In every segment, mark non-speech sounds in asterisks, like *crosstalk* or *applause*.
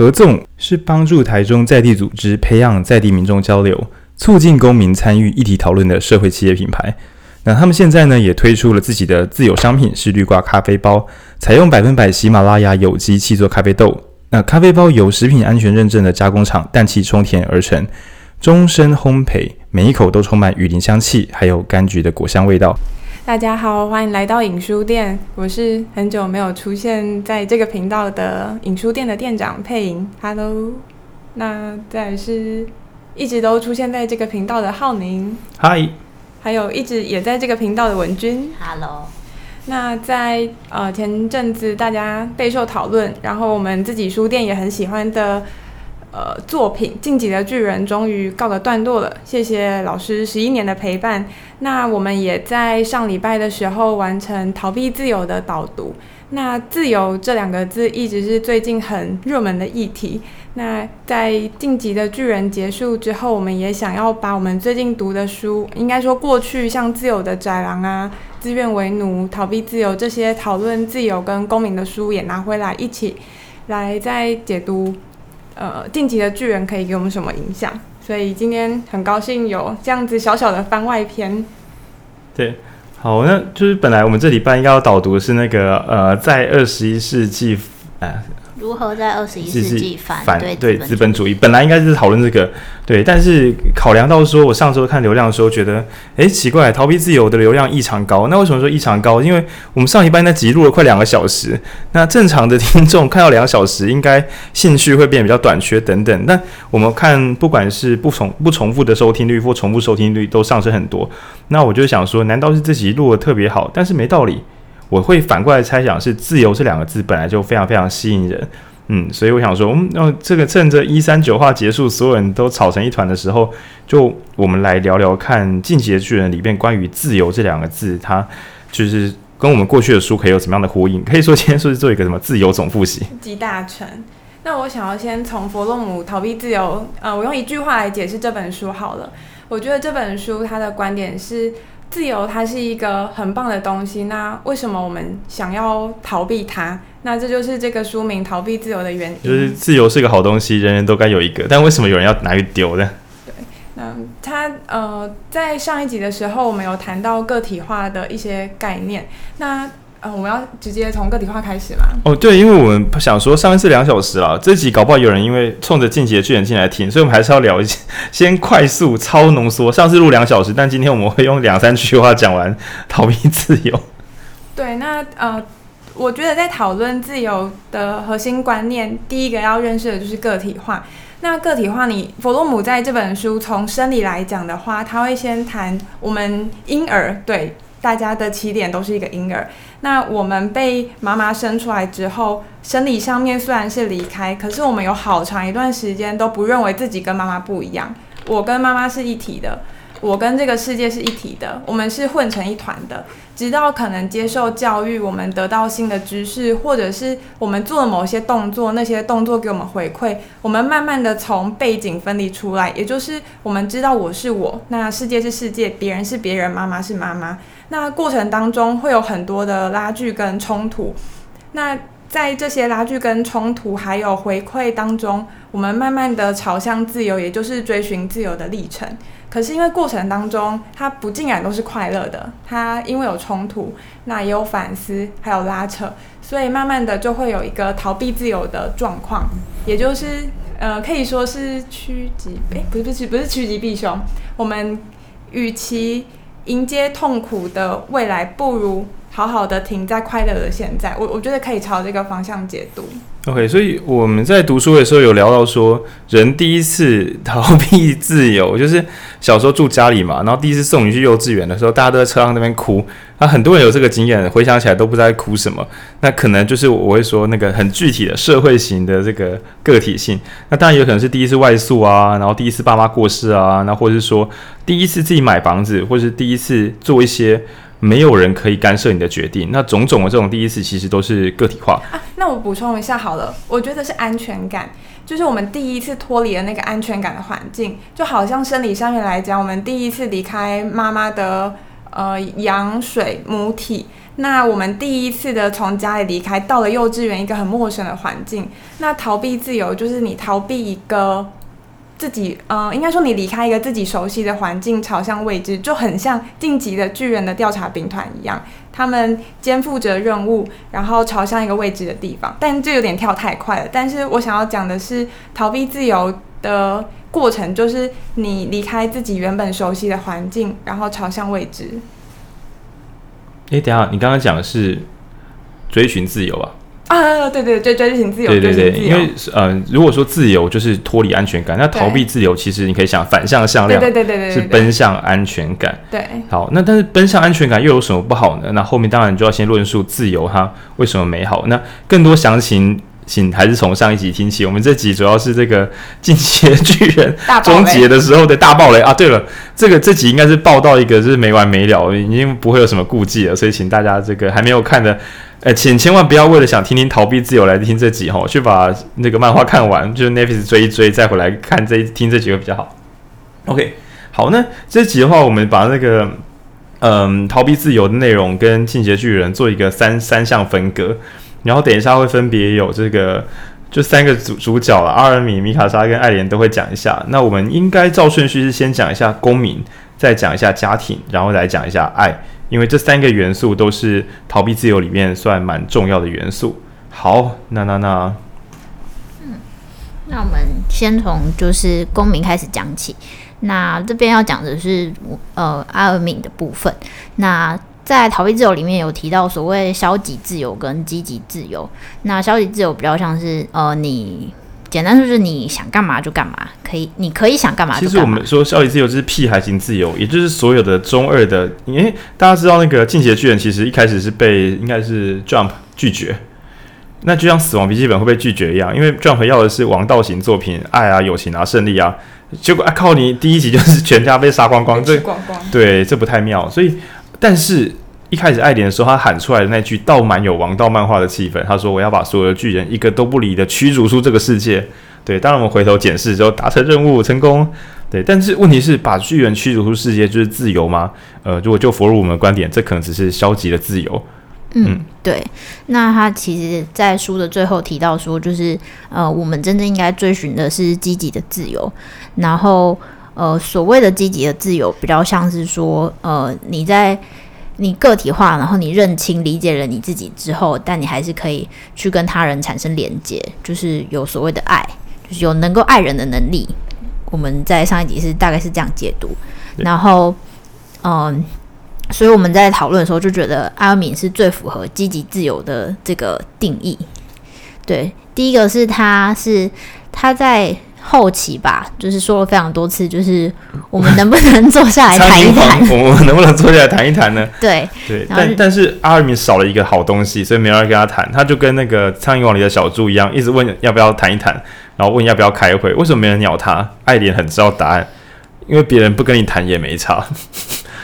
合纵是帮助台中在地组织培养在地民众交流，促进公民参与议题讨论的社会企业品牌。那他们现在呢，也推出了自己的自有商品，是绿挂咖啡包，采用百分百喜马拉雅有机气做咖啡豆。那咖啡包由食品安全认证的加工厂氮气充填而成，终身烘焙，每一口都充满雨林香气，还有柑橘的果香味道。大家好，欢迎来到影书店，我是很久没有出现在这个频道的影书店的店长佩莹。Hello，那再来是一直都出现在这个频道的浩宁。Hi。还有一直也在这个频道的文君，Hello。那在呃前阵子大家备受讨论，然后我们自己书店也很喜欢的呃作品《晋级的巨人》终于告个段落了。谢谢老师十一年的陪伴。那我们也在上礼拜的时候完成《逃避自由》的导读。那自由这两个字一直是最近很热门的议题。那在《晋级的巨人》结束之后，我们也想要把我们最近读的书，应该说过去像《自由的宅狼》啊、《自愿为奴》、《逃避自由》这些讨论自由跟公民的书也拿回来一起来再解读。呃，《晋级的巨人》可以给我们什么影响？所以今天很高兴有这样子小小的番外篇。对。好，那就是本来我们这礼拜应该要导读的是那个呃，在二十一世纪，呃如何在二十一世纪反反对对资本主义？本来应该是讨论这个，对，但是考量到说，我上周看流量的时候觉得，哎，奇怪，逃避自由的流量异常高。那为什么说异常高？因为我们上一班那集录了快两个小时，那正常的听众看到两个小时，应该兴趣会变得比较短缺等等。那我们看，不管是不重不重复的收听率或重复收听率都上升很多。那我就想说，难道是这集录得特别好？但是没道理。我会反过来猜想，是“自由”这两个字本来就非常非常吸引人，嗯，所以我想说，嗯，那这个趁着一三九话结束，所有人都吵成一团的时候，就我们来聊聊看《进击的巨人》里面关于“自由”这两个字，它就是跟我们过去的书可以有什么样的呼应？可以说今天说是做一个什么“自由总复习” *laughs* 集大成。那我想要先从弗洛姆《逃避自由》呃，我用一句话来解释这本书好了。我觉得这本书它的观点是。自由它是一个很棒的东西，那为什么我们想要逃避它？那这就是这个书名“逃避自由”的原因。就是自由是个好东西，人人都该有一个，但为什么有人要拿去丢呢？对，那他呃，在上一集的时候，我们有谈到个体化的一些概念，那。呃，我们要直接从个体化开始吗？哦，对，因为我们想说上一次两小时了，这集搞不好有人因为冲着进击的巨人进来听，所以我们还是要聊一些，先快速超浓缩。上次录两小时，但今天我们会用两三句话讲完逃避自由。对，那呃，我觉得在讨论自由的核心观念，第一个要认识的就是个体化。那个体化你，你弗洛姆在这本书从生理来讲的话，他会先谈我们婴儿，对。大家的起点都是一个婴儿。那我们被妈妈生出来之后，生理上面虽然是离开，可是我们有好长一段时间都不认为自己跟妈妈不一样。我跟妈妈是一体的，我跟这个世界是一体的，我们是混成一团的。直到可能接受教育，我们得到新的知识，或者是我们做了某些动作，那些动作给我们回馈，我们慢慢的从背景分离出来，也就是我们知道我是我，那世界是世界，别人是别人，妈妈是妈妈。那过程当中会有很多的拉锯跟冲突，那在这些拉锯跟冲突还有回馈当中，我们慢慢的朝向自由，也就是追寻自由的历程。可是因为过程当中它不尽然都是快乐的，它因为有冲突，那也有反思，还有拉扯，所以慢慢的就会有一个逃避自由的状况，也就是呃可以说是趋吉，诶，不是不是不是趋吉避凶，我们与其。迎接痛苦的未来，不如好好的停在快乐的现在。我我觉得可以朝这个方向解读。OK，所以我们在读书的时候有聊到说，人第一次逃避自由，*laughs* 就是小时候住家里嘛，然后第一次送你去幼稚园的时候，大家都在车上那边哭。那很多人有这个经验，回想起来都不知道哭什么。那可能就是我会说那个很具体的社会型的这个个体性。那当然有可能是第一次外宿啊，然后第一次爸妈过世啊，那或者是说第一次自己买房子，或者是第一次做一些。没有人可以干涉你的决定，那种种的这种第一次，其实都是个体化啊。那我补充一下好了，我觉得是安全感，就是我们第一次脱离了那个安全感的环境，就好像生理上面来讲，我们第一次离开妈妈的呃羊水母体，那我们第一次的从家里离开，到了幼稚园一个很陌生的环境。那逃避自由就是你逃避一个自己，嗯、应该说你离开一个自己熟悉的环境，朝向未知，就很像进击的巨人的调查兵团一样，他们肩负着任务，然后朝向一个未知的地方。但这有点跳太快了。但是我想要讲的是，逃避自由的过程，就是你离开自己原本熟悉的环境，然后朝向未知。哎，等下，你刚刚讲的是追寻自由啊？啊，对对对，追寻自由。对对对，因为呃，如果说自由就是脱离安全感，那逃避自由其实你可以想反向向量，对对对对，是奔向安全感。对，好，那但是奔向安全感又有什么不好呢？那后面当然就要先论述自由它为什么美好。那更多详情。请还是从上一集听起。我们这集主要是这个进击的巨人终结的时候的大爆雷啊！对了，这个这集应该是爆到一个就是没完没了，已经不会有什么顾忌了。所以请大家这个还没有看的，哎，请千万不要为了想听听逃避自由来听这集哈，去把那个漫画看完，就是 Netflix 追一追，再回来看这一听这集会比较好。OK，好，那这集的话，我们把那个嗯逃避自由的内容跟进阶巨人做一个三三项分割。然后等一下会分别有这个，就三个主主角了，阿尔米、米卡莎跟艾莲都会讲一下。那我们应该照顺序是先讲一下公民，再讲一下家庭，然后来讲一下爱，因为这三个元素都是逃避自由里面算蛮重要的元素。好，那那那，嗯，那我们先从就是公民开始讲起。那这边要讲的是呃阿尔敏的部分。那在逃避自由里面有提到所谓消极自由跟积极自由。那消极自由比较像是呃，你简单说就是你想干嘛就干嘛，可以，你可以想干嘛就干嘛。其实我们说消极自由就是屁孩型自由，也就是所有的中二的，因为大家知道那个进击的巨人其实一开始是被应该是 Jump 拒绝，那就像死亡笔记本会被拒绝一样，因为 Jump 要的是王道型作品，爱啊、友情啊、胜利啊，结果啊靠你第一集就是全家被杀光光，这对这不太妙，所以。但是，一开始艾莲的时候，他喊出来的那句，倒蛮有王道漫画的气氛。他说：“我要把所有的巨人一个都不离的驱逐出这个世界。”对，当然我们回头检视之后，达成任务成功。对，但是问题是，把巨人驱逐出世界就是自由吗？呃，如果就佛入我们的观点，这可能只是消极的自由。嗯，嗯对。那他其实，在书的最后提到说，就是呃，我们真正应该追寻的是积极的自由。然后。呃，所谓的积极的自由，比较像是说，呃，你在你个体化，然后你认清、理解了你自己之后，但你还是可以去跟他人产生连接，就是有所谓的爱，就是有能够爱人的能力。我们在上一集是大概是这样解读，然后，嗯、呃，所以我们在讨论的时候就觉得阿尔敏是最符合积极自由的这个定义。对，第一个是他是他在。后期吧，就是说了非常多次，就是我们能不能坐下来谈一谈？*laughs* 我们能不能坐下来谈一谈呢？对对，但但是阿尔敏少了一个好东西，所以没有人跟他谈。他就跟那个《苍蝇王》里的小猪一样，一直问要不要谈一谈，然后问要不要开会。为什么没人鸟他？爱莲很知道答案，因为别人不跟你谈也没差。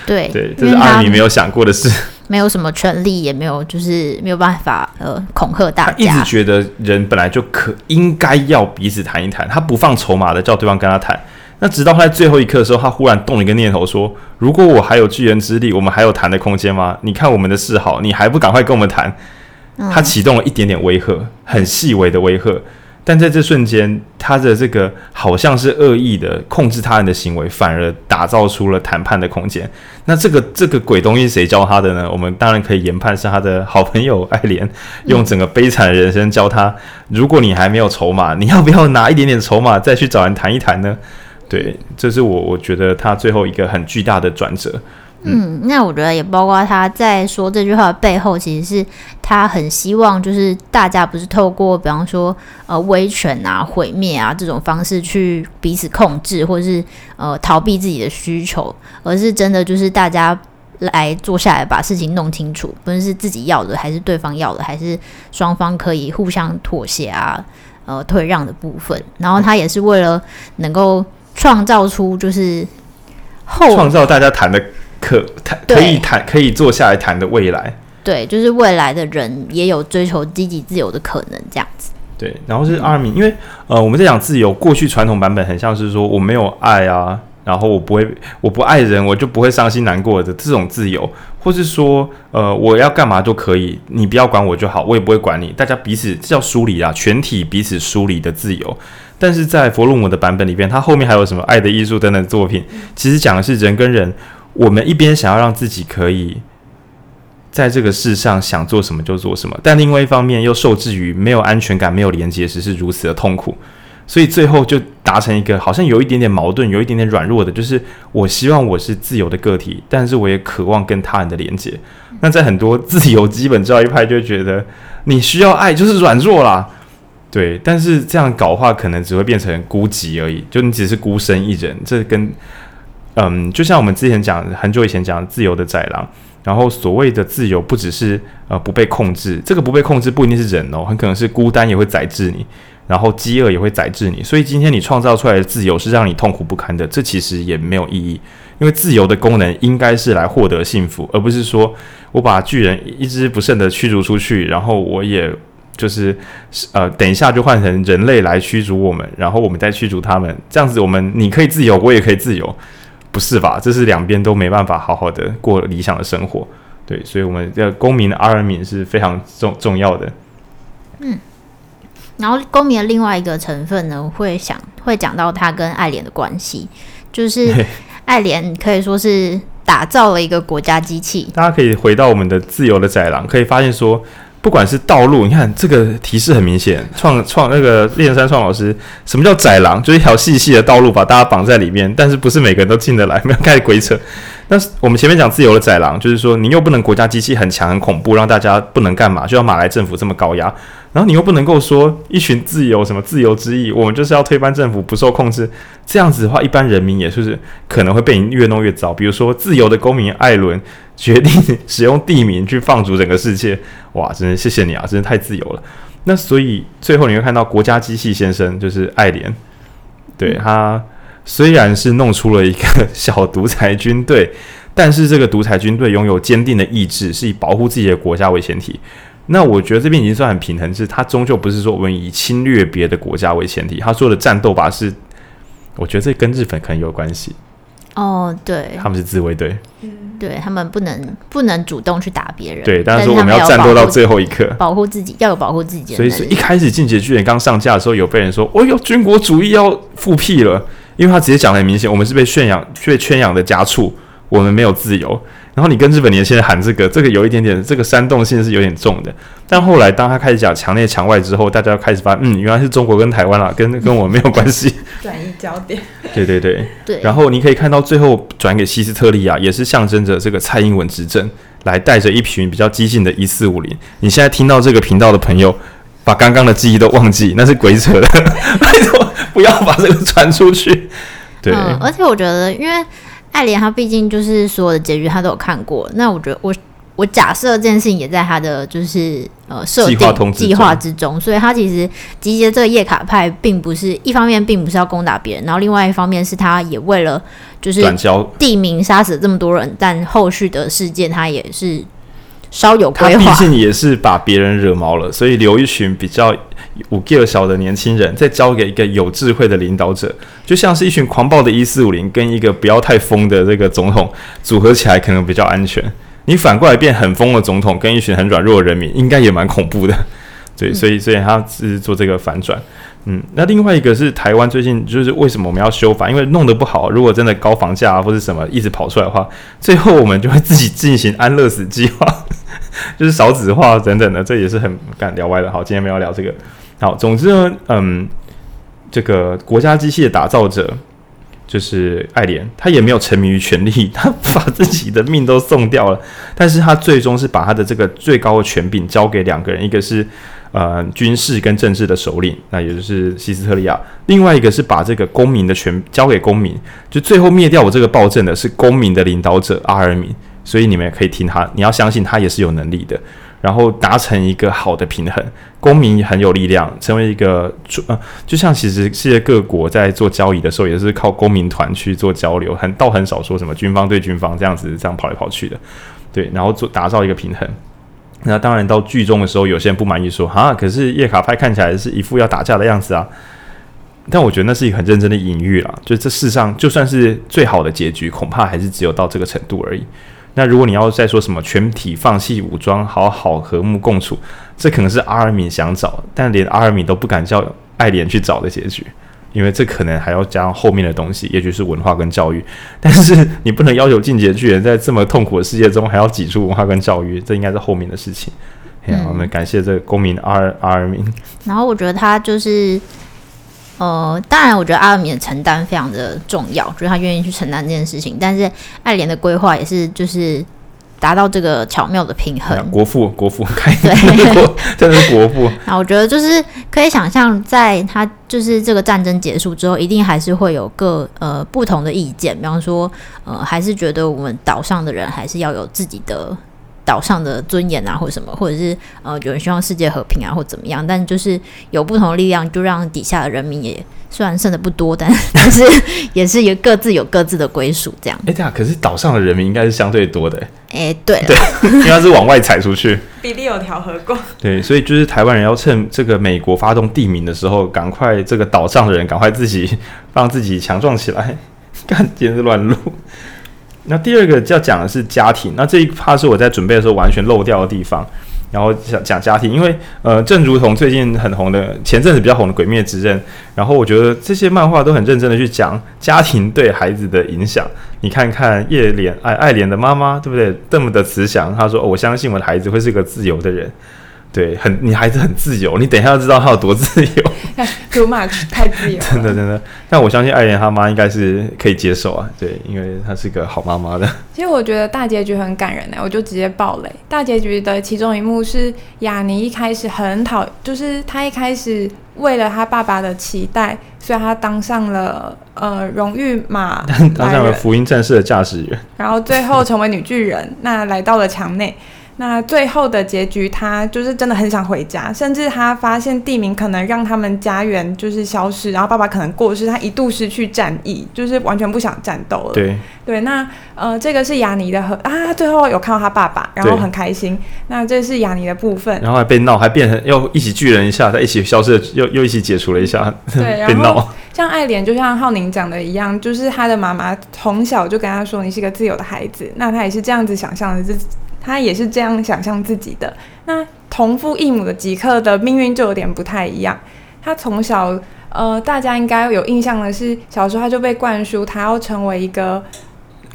对对，这是阿尔敏没有想过的事。没有什么权利，也没有就是没有办法呃恐吓大家。他一直觉得人本来就可应该要彼此谈一谈，他不放筹码的叫对方跟他谈。那直到他在最后一刻的时候，他忽然动了一个念头说：“如果我还有巨人之力，我们还有谈的空间吗？你看我们的示好，你还不赶快跟我们谈？”、他启动了一点点威吓，很细微的威吓。但在这瞬间，他的这个好像是恶意的控制他人的行为，反而打造出了谈判的空间。那这个这个鬼东西谁教他的呢？我们当然可以研判是他的好朋友爱莲，*laughs* 用整个悲惨的人生教他：如果你还没有筹码，你要不要拿一点点筹码再去找人谈一谈呢？对，这是我我觉得他最后一个很巨大的转折。嗯，那我觉得也包括他在说这句话的背后，其实是他很希望，就是大家不是透过比方说呃威权啊、毁灭啊这种方式去彼此控制，或者是呃逃避自己的需求，而是真的就是大家来坐下来把事情弄清楚，不论是自己要的还是对方要的，还是双方可以互相妥协啊、呃退让的部分。然后他也是为了能够创造出就是后创造大家谈的。可谈可以谈可以坐下来谈的未来，对，就是未来的人也有追求积极自由的可能，这样子。对，然后是阿尔敏，因为呃，我们在讲自由，过去传统版本很像是说我没有爱啊，然后我不会，我不爱人，我就不会伤心难过的这种自由，或是说，呃，我要干嘛都可以，你不要管我就好，我也不会管你，大家彼此这叫疏离啊，全体彼此疏离的自由。但是在佛洛姆的版本里边，他后面还有什么爱的艺术等等作品，其实讲的是人跟人，我们一边想要让自己可以。在这个世上想做什么就做什么，但另外一方面又受制于没有安全感、没有连接时是如此的痛苦，所以最后就达成一个好像有一点点矛盾、有一点点软弱的，就是我希望我是自由的个体，但是我也渴望跟他人的连接。那在很多自由基本教育派就觉得你需要爱就是软弱啦，对，但是这样搞的话可能只会变成孤寂而已，就你只是孤身一人。这跟嗯，就像我们之前讲很久以前讲自由的宰狼。然后所谓的自由，不只是呃不被控制，这个不被控制不一定是人哦，很可能是孤单也会宰制你，然后饥饿也会宰制你。所以今天你创造出来的自由是让你痛苦不堪的，这其实也没有意义，因为自由的功能应该是来获得幸福，而不是说我把巨人一只不剩的驱逐出去，然后我也就是呃等一下就换成人类来驱逐我们，然后我们再驱逐他们，这样子我们你可以自由，我也可以自由。不是吧？这是两边都没办法好好的过理想的生活，对，所以我们的公民的阿尔敏是非常重重要的。嗯，然后公民的另外一个成分呢，会想会讲到他跟爱莲的关系，就是爱莲可以说是打造了一个国家机器。大家可以回到我们的自由的宅狼，可以发现说。不管是道路，你看这个提示很明显。创创那个练山创老师，什么叫宰狼？就是一条细细的道路，把大家绑在里面，但是不是每个人都进得来，*laughs* 没有开始鬼扯。但是我们前面讲自由的宰狼，就是说你又不能国家机器很强很恐怖，让大家不能干嘛，就要马来政府这么高压。然后你又不能够说一群自由什么自由之翼，我们就是要推翻政府不受控制，这样子的话，一般人民也就是可能会被你越弄越糟。比如说自由的公民艾伦决定 *laughs* 使用地名去放逐整个世界，哇，真的谢谢你啊，真的太自由了。那所以最后你会看到国家机器先生就是爱莲，对，他虽然是弄出了一个 *laughs* 小独裁军队，但是这个独裁军队拥有坚定的意志，是以保护自己的国家为前提。那我觉得这边已经算很平衡，是它终究不是说我们以侵略别的国家为前提。他说的战斗吧是，我觉得这跟日本可能有关系。哦，对，他们是自卫队，对他们不能不能主动去打别人。对，但是说我们要战斗到最后一刻，保护自己要有保护自己。所以是一开始进击的巨人刚上架的时候，有被人说，哦哟，军国主义要复辟了，因为他直接讲得很明显，我们是被圈养、被圈养的家畜，我们没有自由。然后你跟日本年轻人喊这个，这个有一点点，这个煽动性是有点重的。但后来当他开始讲墙内墙外之后，大家开始发现，嗯，原来是中国跟台湾啦，跟跟我没有关系。转移焦点。对对对对。然后你可以看到最后转给西斯特利亚，也是象征着这个蔡英文执政，来带着一群比较激进的一四五零。你现在听到这个频道的朋友，把刚刚的记忆都忘记，那是鬼扯的，*laughs* 拜托不要把这个传出去。对。嗯，而且我觉得，因为。爱莲他毕竟就是所有的结局他都有看过，那我觉得我我假设这件事情也在他的就是呃设定计划之中，所以他其实集结这个叶卡派并不是一方面并不是要攻打别人，然后另外一方面是他也为了就是地名杀死了这么多人，但后续的事件他也是稍有规划，毕竟也是把别人惹毛了，所以留一群比较。五 G 小的年轻人，再交给一个有智慧的领导者，就像是一群狂暴的一四五零跟一个不要太疯的这个总统组合起来，可能比较安全。你反过来变很疯的总统，跟一群很软弱的人民，应该也蛮恐怖的。对，所以所以他是做这个反转。嗯，那另外一个是台湾最近就是为什么我们要修法？因为弄得不好，如果真的高房价啊或者什么一直跑出来的话，最后我们就会自己进行安乐死计划，*laughs* 就是少子化等等的，这也是很敢聊歪的。好，今天没有聊这个。好，总之呢，嗯，这个国家机器的打造者就是艾莲，他也没有沉迷于权力，他把自己的命都送掉了，但是他最终是把他的这个最高的权柄交给两个人，一个是呃军事跟政治的首领，那也就是希斯特利亚，另外一个是把这个公民的权交给公民，就最后灭掉我这个暴政的是公民的领导者阿尔敏，所以你们也可以听他，你要相信他也是有能力的。然后达成一个好的平衡，公民很有力量，成为一个呃，就像其实世界各国在做交易的时候，也是靠公民团去做交流，很倒很少说什么军方对军方这样子这样跑来跑去的，对，然后做打造一个平衡。那当然到剧中的时候，有些人不满意说，哈，可是叶卡派看起来是一副要打架的样子啊。但我觉得那是一个很认真的隐喻啦。就这世上，就算是最好的结局，恐怕还是只有到这个程度而已。那如果你要再说什么全体放弃武装，好好和睦共处，这可能是阿尔敏想找，但连阿尔敏都不敢叫爱莲去找的结局，因为这可能还要加上后面的东西，也许是文化跟教育。但是你不能要求进阶巨人在这么痛苦的世界中还要挤出文化跟教育，这应该是后面的事情。嗯，我们感谢这个公民阿尔阿尔敏。然后我觉得他就是。呃，当然，我觉得阿尔敏的承担非常的重要，就是他愿意去承担这件事情。但是爱莲的规划也是，就是达到这个巧妙的平衡。国父，国父，开对，国 *laughs* 真的是国父。*laughs* 那我觉得就是可以想象，在他就是这个战争结束之后，一定还是会有各呃不同的意见。比方说，呃，还是觉得我们岛上的人还是要有自己的。岛上的尊严啊，或者什么，或者是呃，有人希望世界和平啊，或怎么样，但就是有不同的力量，就让底下的人民也虽然剩的不多，但 *laughs* 但是 *laughs* 也是有各自有各自的归属，这样。哎，对啊，可是岛上的人民应该是相对多的。哎，对对，因为他是往外踩出去，比例有调和过。对，所以就是台湾人要趁这个美国发动地名的时候，赶快这个岛上的人赶快自己让自己强壮起来，*laughs* 干简直乱录。那第二个要讲的是家庭，那这一趴是我在准备的时候完全漏掉的地方，然后讲讲家庭，因为呃，正如同最近很红的前阵子比较红的《鬼灭之刃》，然后我觉得这些漫画都很认真的去讲家庭对孩子的影响。你看看叶莲爱爱莲的妈妈，对不对？这么的慈祥，她说：“，我相信我的孩子会是个自由的人。”对，很你孩子很自由，你等一下要知道他有多自由。*laughs* Too much，太自由。真的真的，但我相信爱莲他妈应该是可以接受啊。对，因为她是个好妈妈的。其实我觉得大结局很感人呢，我就直接爆雷。大结局的其中一幕是雅尼一开始很讨，就是他一开始为了他爸爸的期待，所以他当上了呃荣誉马，当上了福音战士的驾驶员，然后最后成为女巨人，那来到了墙内。那最后的结局，他就是真的很想回家，甚至他发现地名可能让他们家园就是消失，然后爸爸可能过世，他一度失去战意，就是完全不想战斗了。对对，那呃，这个是雅尼的和啊，最后有看到他爸爸，然后很开心。那这是雅尼的部分，然后还被闹，还变成又一起巨人一下，再一起消失，又又一起解除了一下，对，*laughs* 然后像爱莲，就像浩宁讲的一样，就是他的妈妈从小就跟他说：“你是个自由的孩子。”那他也是这样子想象的。他也是这样想象自己的。那同父异母的吉克的命运就有点不太一样。他从小，呃，大家应该有印象的是，小时候他就被灌输他要成为一个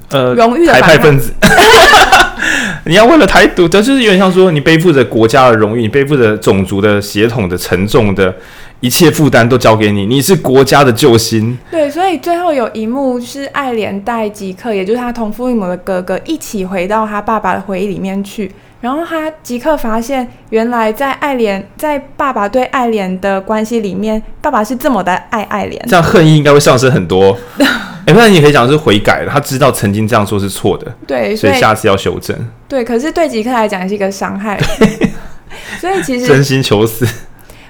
呃荣誉的台派分子。*laughs* 你要为了台独，就是有点像说，你背负着国家的荣誉，你背负着种族的血统的沉重的。一切负担都交给你，你是国家的救星。对，所以最后有一幕是爱莲带吉克，也就是他同父异母的哥哥，一起回到他爸爸的回忆里面去。然后他即刻发现，原来在爱莲在爸爸对爱莲的关系里面，爸爸是这么的爱爱莲。这样恨意应该会上升很多。*laughs* 哎，不然你可以讲是悔改了，他知道曾经这样做是错的。对，所以下次要修正。对，可是对吉克来讲是一个伤害。*laughs* 所以其实真心求死。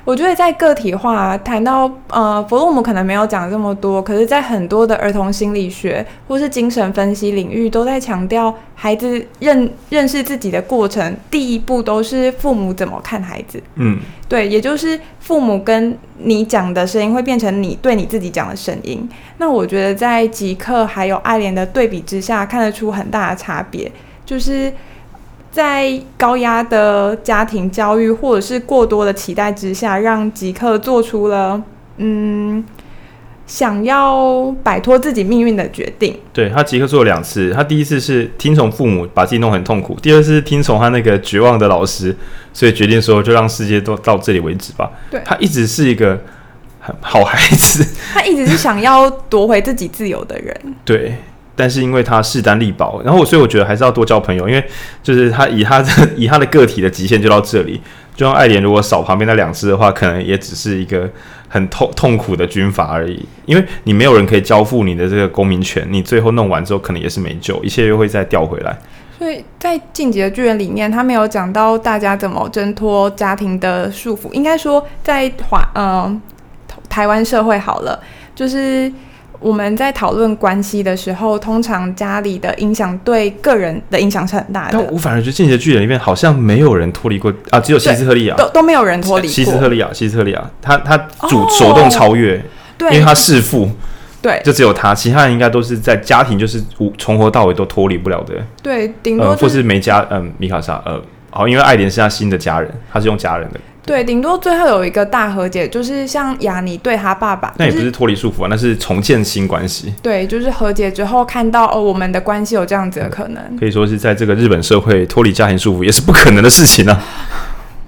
我觉得在个体化谈到呃，弗洛姆可能没有讲这么多，可是，在很多的儿童心理学或是精神分析领域，都在强调孩子认认识自己的过程，第一步都是父母怎么看孩子。嗯，对，也就是父母跟你讲的声音会变成你对你自己讲的声音。那我觉得在吉克还有爱莲的对比之下，看得出很大的差别，就是。在高压的家庭教育或者是过多的期待之下，让吉克做出了嗯想要摆脱自己命运的决定。对，他吉克做了两次，他第一次是听从父母，把自己弄很痛苦；第二次是听从他那个绝望的老师，所以决定说就让世界都到这里为止吧。对，他一直是一个好孩子，他一直是想要夺回自己自由的人。*laughs* 对。但是因为他势单力薄，然后我所以我觉得还是要多交朋友，因为就是他以他的 *laughs* 以他的个体的极限就到这里。就像爱莲如果少旁边那两只的话，可能也只是一个很痛痛苦的军阀而已。因为你没有人可以交付你的这个公民权，你最后弄完之后可能也是没救，一切又会再调回来。所以在《进击的巨人》里面，他没有讲到大家怎么挣脱家庭的束缚。应该说，在华嗯台湾社会好了，就是。我们在讨论关系的时候，通常家里的影响对个人的影响是很大的。但我反而觉得《进击的巨人》里面好像没有人脱离过啊，只有希斯特利亚，都都没有人脱离过。希斯特利亚，希斯特利亚，他他主、哦、手动超越。对，因为他弑父，对，就只有他，其他人应该都是在家庭就是无从头到尾都脱离不了的。对，顶多、就是呃、或是没家，嗯、呃，米卡莎，呃，好，因为爱莲是他新的家人，他是用家人的。对，顶多最后有一个大和解，就是像雅尼对他爸爸，那也不是脱离束缚啊，那是重建新关系。对，就是和解之后看到哦，我们的关系有这样子的可能，可以说是在这个日本社会脱离家庭束缚也是不可能的事情啊。*laughs*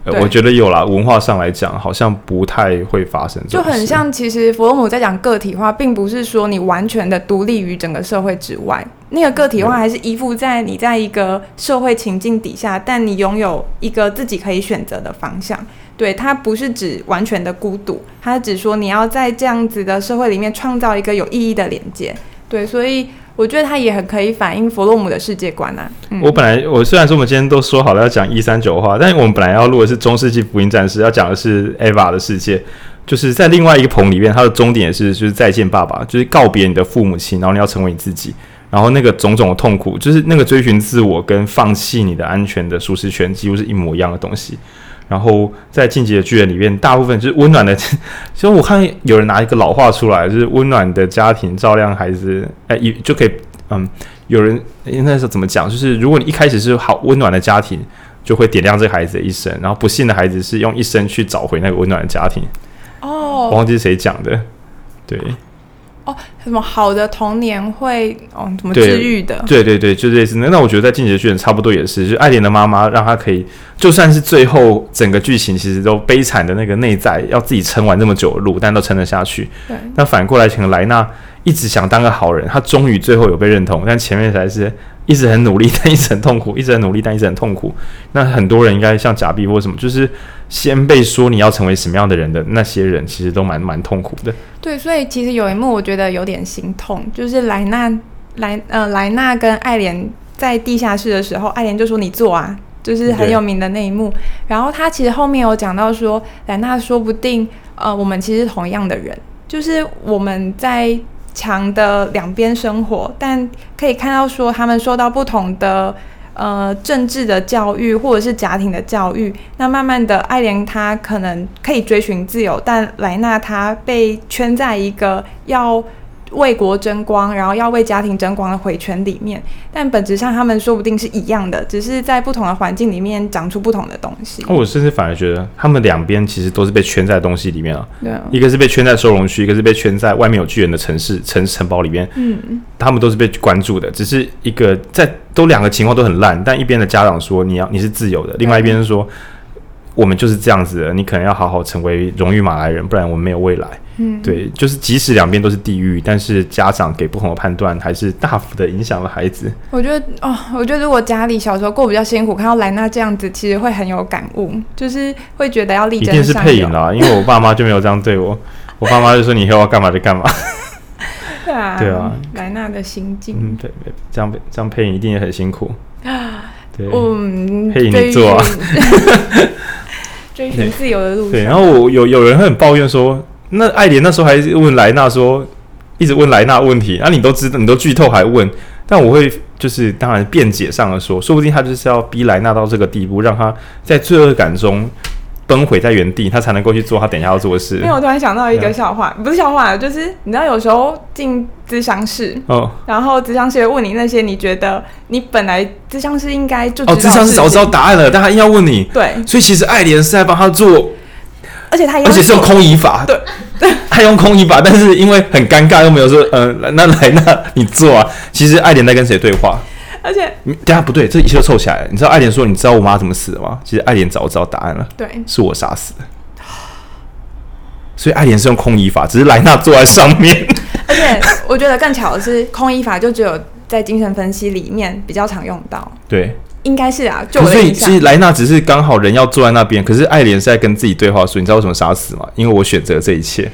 呃、我觉得有啦，文化上来讲，好像不太会发生。就很像，其实佛洛姆在讲个体化，并不是说你完全的独立于整个社会之外，那个个体化还是依附在你在一个社会情境底下，但你拥有一个自己可以选择的方向。对，它不是指完全的孤独，它是指说你要在这样子的社会里面创造一个有意义的连接。对，所以我觉得它也很可以反映佛洛姆的世界观啊。嗯、我本来我虽然说我们今天都说好了要讲一三九话，但是我们本来要录的是中世纪福音战士，要讲的是 Eva 的世界，就是在另外一个棚里面，它的终点也是就是再见爸爸，就是告别你的父母亲，然后你要成为你自己，然后那个种种的痛苦，就是那个追寻自我跟放弃你的安全的舒适圈，几乎是一模一样的东西。然后在《进击的巨人》里面，大部分就是温暖的。*laughs* 其实我看有人拿一个老话出来，就是温暖的家庭照亮孩子，哎，也就可以，嗯，有人那时候怎么讲？就是如果你一开始是好温暖的家庭，就会点亮这个孩子的一生。然后不幸的孩子是用一生去找回那个温暖的家庭。哦，我忘记是谁讲的，对。哦，什么好的童年会哦，怎么治愈的？对对对，就类似那。那我觉得在《进击的巨人》差不多也是，就爱莲的妈妈让她可以，就算是最后整个剧情其实都悲惨的那个内在，要自己撑完这么久的路，但都撑得下去。对。那反过来，请莱纳一直想当个好人，他终于最后有被认同，但前面才是。一直很努力，*laughs* 但一直很痛苦；一直很努力，但一直很痛苦。那很多人应该像贾碧或什么，就是先被说你要成为什么样的人的那些人，其实都蛮蛮痛苦的。对，所以其实有一幕我觉得有点心痛，就是莱纳莱呃莱纳跟艾莲在地下室的时候，艾莲就说你做啊，就是很有名的那一幕。然后他其实后面有讲到说，莱纳说不定呃我们其实同样的人，就是我们在。强的两边生活，但可以看到说他们受到不同的呃政治的教育或者是家庭的教育，那慢慢的爱莲她可能可以追寻自由，但莱纳她被圈在一个要。为国争光，然后要为家庭争光的回圈里面，但本质上他们说不定是一样的，只是在不同的环境里面长出不同的东西。我甚至反而觉得，他们两边其实都是被圈在东西里面啊。对啊，一个是被圈在收容区，一个是被圈在外面有巨人的城市城城堡里面。嗯，他们都是被关注的，只是一个在都两个情况都很烂，但一边的家长说你要你是自由的，另外一边是说我们就是这样子的，你可能要好好成为荣誉马来人，不然我们没有未来。嗯，对，就是即使两边都是地狱，但是家长给不同的判断，还是大幅的影响了孩子。我觉得哦，我觉得如果家里小时候过比较辛苦，看到莱娜这样子，其实会很有感悟，就是会觉得要力争。一定是配音啦，*laughs* 因为我爸妈就没有这样对我，我爸妈就说你以后要干嘛就干嘛。*laughs* 对啊，对啊，莱纳的心境。嗯，对对，这样这样配音一定也很辛苦啊。对，嗯，配音你做啊，*laughs* 追寻自由的路上。对，然后我有有人会很抱怨说。那爱莲那时候还问莱纳说，一直问莱纳问题，那、啊、你都知道，你都剧透还问，但我会就是当然辩解上的说，说不定他就是要逼莱纳到这个地步，让他在罪恶感中崩毁在原地，他才能够去做他等一下要做的事。因为我突然想到一个笑话，不是笑话，就是你知道有时候进咨商室，哦，然后咨商室会问你那些你觉得你本来咨商室应该就哦，咨商室早知道答案了，但他硬要问你，对，所以其实爱莲是在帮他做。而且他而且是用空移法，对，他用空移法，但是因为很尴尬，又没有说，嗯、呃，那来，那你做啊。其实爱莲在跟谁对话？而且，等下不对，这一切都凑起来了。你知道爱莲说，你知道我妈怎么死的吗？其实爱莲早知道答案了，对，是我杀死的。所以爱莲是用空椅法，只是莱纳坐在上面。*laughs* 而且我觉得更巧的是，空椅法就只有在精神分析里面比较常用到。对。应该是啊，就所以其实莱纳只是刚好人要坐在那边，可是爱莲是在跟自己对话，所以你知道为什么杀死吗？因为我选择这一切，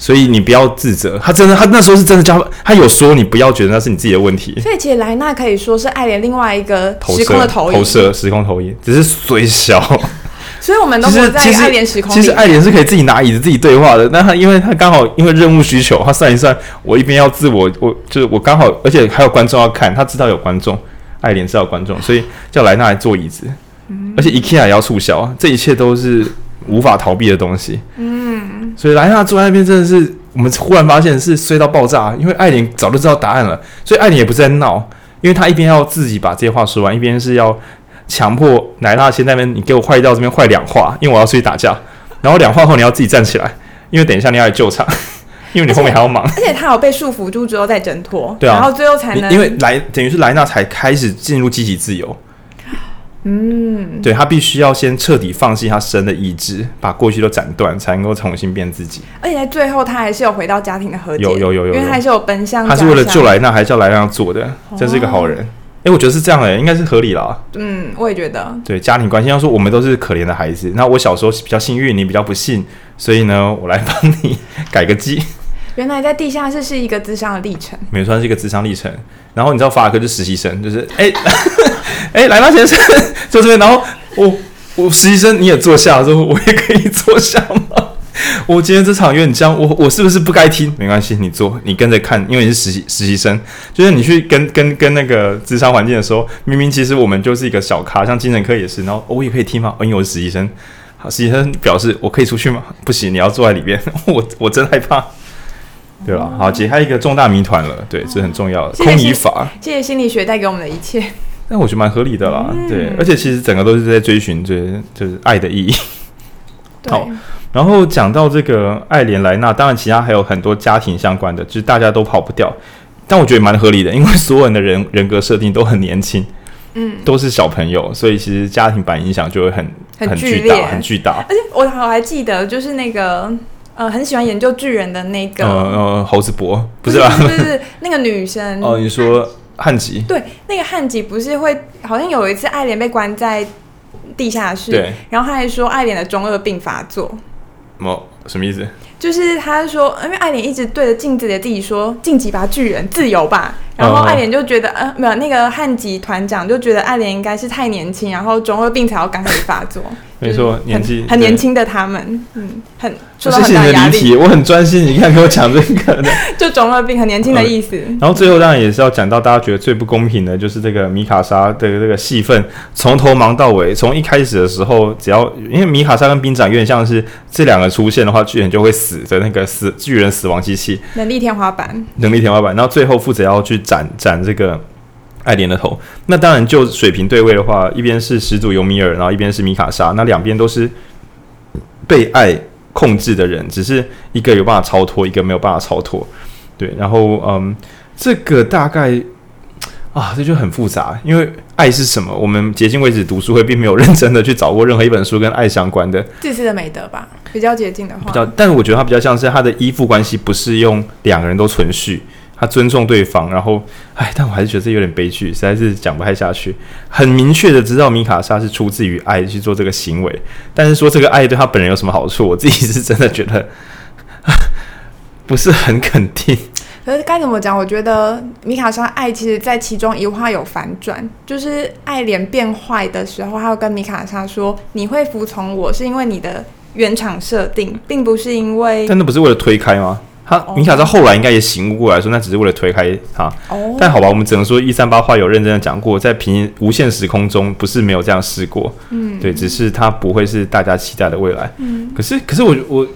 所以你不要自责。他真的，他那时候是真的教他有说，你不要觉得那是你自己的问题。所以其实莱纳可以说是爱莲另外一个时空的投影，投射时空投影，只是虽小。*laughs* 所以我们都是在爱莲时空里。其实爱莲是可以自己拿椅子自己对话的，那他因为他刚好因为任务需求，他算一算，我一边要自我，我就是我刚好，而且还有观众要看，他知道有观众。爱莲知道观众，所以叫莱纳来坐椅子，嗯、而且 IKEA 也要促销，这一切都是无法逃避的东西。嗯，所以莱纳坐在那边真的是我们忽然发现是衰到爆炸，因为艾琳早就知道答案了，所以艾琳也不是在闹，因为他一边要自己把这些话说完，一边是要强迫莱纳先在那边，你给我坏掉这边坏两话，因为我要出去打架，然后两话后你要自己站起来，因为等一下你要来救场，因为你后面还要忙，而且他有被束缚住之后再挣脱，对啊，然后最后才能，因为莱等于是莱纳才开始进入积极自由。嗯，对，他必须要先彻底放弃他生的意志，把过去都斩断，才能够重新变自己。而且在最后，他还是有回到家庭的和解，有有有有，因为他还是有奔向。他是为了救莱纳，还是要莱纳做的，真是一个好人。哎、哦，我觉得是这样的，应该是合理啦。嗯，我也觉得。对，家庭关系要说，我们都是可怜的孩子。那我小时候比较幸运，你比较不幸，所以呢，我来帮你 *laughs* 改个记。原来在地下室是一个智商的历程，没错，是一个智商历程。然后你知道法尔科是实习生，就是哎哎，*laughs* 莱纳先生坐这边。然后我我实习生你也坐下，之后我也可以坐下吗？*laughs* 我今天这场有点僵，我我是不是不该听？没关系，你坐，你跟着看，因为你是实习实习生，就是你去跟跟跟那个职场环境的时候，明明其实我们就是一个小咖，像精神科也是。然后我也可以听吗？因为我是实习生。好，实习生表示我可以出去吗？不行，你要坐在里边。*laughs* 我我真害怕。对吧？好，解开一个重大谜团了。对，这很重要的。空疑法，谢谢心理学带给我们的一切。那我觉得蛮合理的啦。嗯、对，而且其实整个都是在追寻这就是爱的意义。好，然后讲到这个爱莲莱纳，当然其他还有很多家庭相关的，就是大家都跑不掉。但我觉得蛮合理的，因为所有人的人人格设定都很年轻，嗯，都是小朋友，所以其实家庭版影响就会很很巨大，很巨大。而且我我还记得，就是那个。呃，很喜欢研究巨人的那个，呃呃，猴子博不是吧？不是，不是那个女生 *laughs* 哦。你说汉吉？对，那个汉吉不是会好像有一次爱莲被关在地下室，对，然后他还说爱莲的中二病发作。什么什么意思？就是他说，因为爱莲一直对着镜子里自己说“晋级吧，巨人，自由吧”，然后爱莲就觉得，呃、哦，没有那个汉吉团长就觉得爱莲应该是太年轻，然后中二病才要刚开始发作。*laughs* 没错，年纪很年轻的他们，嗯，很受到很大压力。我很专心，你看给我讲这个的，*laughs* 就中二病很年轻的意思。然后最后当然也是要讲到大家觉得最不公平的，就是这个米卡莎的这个戏份，从头忙到尾。从一开始的时候，只要因为米卡莎跟兵长有点像是这两个出现的话，巨人就会死的那个死巨人死亡机器，能力天花板，能力天花板。然后最后负责要去斩斩这个。爱莲的头，那当然就水平对位的话，一边是始祖尤米尔，然后一边是米卡莎，那两边都是被爱控制的人，只是一个有办法超脱，一个没有办法超脱。对，然后嗯，这个大概啊，这就很复杂，因为爱是什么？我们迄今为止读书会并没有认真的去找过任何一本书跟爱相关的。自私的美德吧，比较接近的话，比较，但是我觉得他比较像是他的依附关系，不是用两个人都存续。他尊重对方，然后，哎，但我还是觉得这有点悲剧，实在是讲不太下去。很明确的知道米卡莎是出自于爱去做这个行为，但是说这个爱对他本人有什么好处，我自己是真的觉得 *laughs* 不是很肯定。可是该怎么讲？我觉得米卡莎爱其实在其中一话有反转，就是爱莲变坏的时候，他会跟米卡莎说：“你会服从我是因为你的原厂设定，并不是因为……但那不是为了推开吗？”他米卡莎后来应该也醒悟过来说，那只是为了推开他。哦。但好吧，我们只能说一三八话有认真的讲过，在平无限时空中不是没有这样试过。嗯。对，只是他不会是大家期待的未来。嗯。可是，可是我我